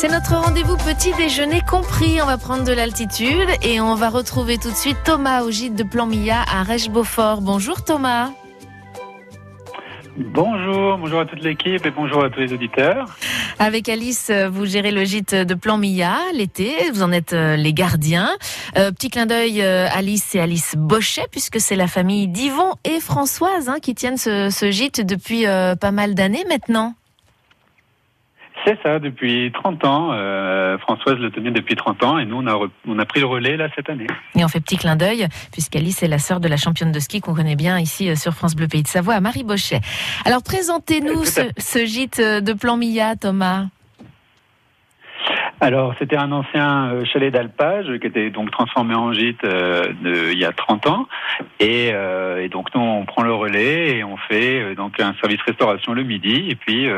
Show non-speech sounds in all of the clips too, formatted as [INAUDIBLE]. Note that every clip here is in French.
C'est notre rendez-vous petit déjeuner compris. On va prendre de l'altitude et on va retrouver tout de suite Thomas au gîte de Plan Milla à Rèche-Beaufort. Bonjour Thomas. Bonjour, bonjour à toute l'équipe et bonjour à tous les auditeurs. Avec Alice, vous gérez le gîte de Plan Milla l'été, vous en êtes euh, les gardiens. Euh, petit clin d'œil, euh, Alice et Alice Bochet, puisque c'est la famille d'Yvon et Françoise hein, qui tiennent ce, ce gîte depuis pas mal d'années maintenant. C'est ça, depuis 30 ans. Euh, Françoise le tenait depuis 30 ans et nous, on a, on a pris le relais là cette année. Et on fait petit clin d'œil, puisqu'Alice est la sœur de la championne de ski qu'on connaît bien ici euh, sur France Bleu Pays de Savoie, Marie Bochet. Alors présentez-nous ce, ce, gîte de Plan Milla, Thomas. Alors, c'était un ancien euh, chalet d'alpage qui était donc transformé en gîte euh, il y a 30 ans. Et, euh, et, donc, nous, on prend le relais et on fait donc un service restauration le midi. Et puis,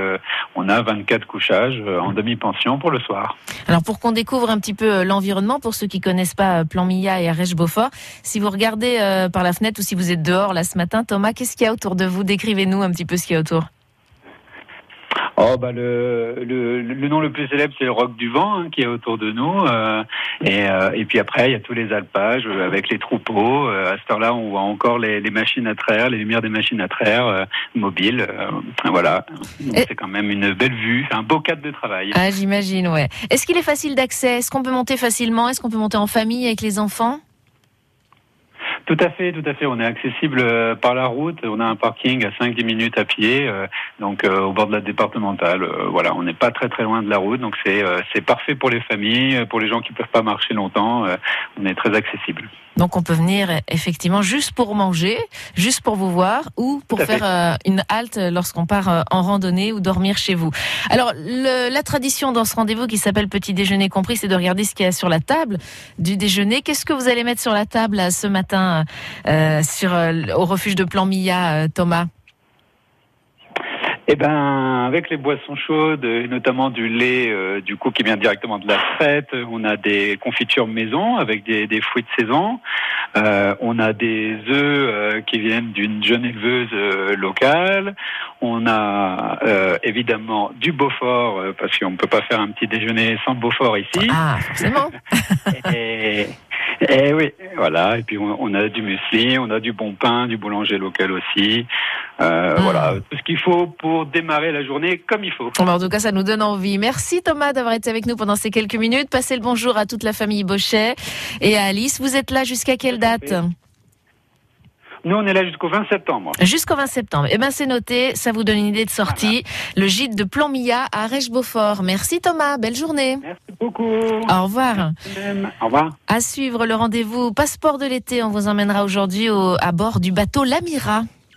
on a 24 couchages en demi-pension pour le soir. Alors, pour qu'on découvre un petit peu l'environnement, pour ceux qui connaissent pas Plan Milla et Arèche-Beaufort, si vous regardez par la fenêtre ou si vous êtes dehors là ce matin, Thomas, qu'est-ce qu'il y a autour de vous? Décrivez-nous un petit peu ce qu'il y a autour. Oh bah le, le, le, nom le plus célèbre c'est le roc du vent hein, qui est autour de nous euh, et, euh, et puis après il y a tous les alpages euh, avec les troupeaux. Euh, à cette heure-là on voit encore les, les, machines à traire, les lumières des machines à traire euh, mobiles. voilà, c'est quand même une belle vue, c'est un beau cadre de travail. Ah j'imagine ouais. Est-ce qu'il est facile d'accès? Est-ce qu'on peut monter facilement? Est-ce qu'on peut monter en famille avec les enfants? Tout à fait, tout à fait. On est accessible euh, par la route. On a un parking à 5-10 minutes à pied, euh, donc euh, au bord de la départementale. voilà, on n'est pas très très loin de la route, donc c'est c'est parfait pour les familles, pour les gens qui peuvent pas marcher longtemps. on est très accessible. Donc on peut venir effectivement juste pour manger, juste pour vous voir ou pour faire une halte lorsqu'on part en randonnée ou dormir chez vous. Alors le, la tradition dans ce rendez-vous qui s'appelle petit déjeuner compris, c'est de regarder ce qu'il y a sur la table du déjeuner. Qu'est-ce que vous allez mettre sur la table là, ce matin euh, sur au refuge de Plan Milla, Thomas eh ben, avec les boissons chaudes, notamment du lait, euh, du coup, qui vient directement de la fête, on a des confitures maison avec des, des fruits de saison. Euh, on a des œufs euh, qui viennent d'une jeune éleveuse euh, locale. On a euh, évidemment du Beaufort, parce qu'on ne peut pas faire un petit déjeuner sans Beaufort ici. Ah, forcément. [LAUGHS] et, [LAUGHS] et oui, voilà. Et puis on, on, a du muesli, on a du bon pain, du boulanger local aussi. Euh, mmh. Voilà, tout ce qu'il faut pour démarrer la journée comme il faut. Bon, en tout cas, ça nous donne envie. Merci Thomas d'avoir été avec nous pendant ces quelques minutes. Passez le bonjour à toute la famille Bochet et à Alice. Vous êtes là jusqu'à quelle date nous, on est là jusqu'au 20 septembre. Jusqu'au 20 septembre. Eh ben, c'est noté. Ça vous donne une idée de sortie. Voilà. Le gîte de Plan Milla à Rèche-Beaufort. Merci Thomas. Belle journée. Merci beaucoup. Au revoir. Au revoir. À suivre le rendez-vous passeport de l'été. On vous emmènera aujourd'hui à bord du bateau L'Amira.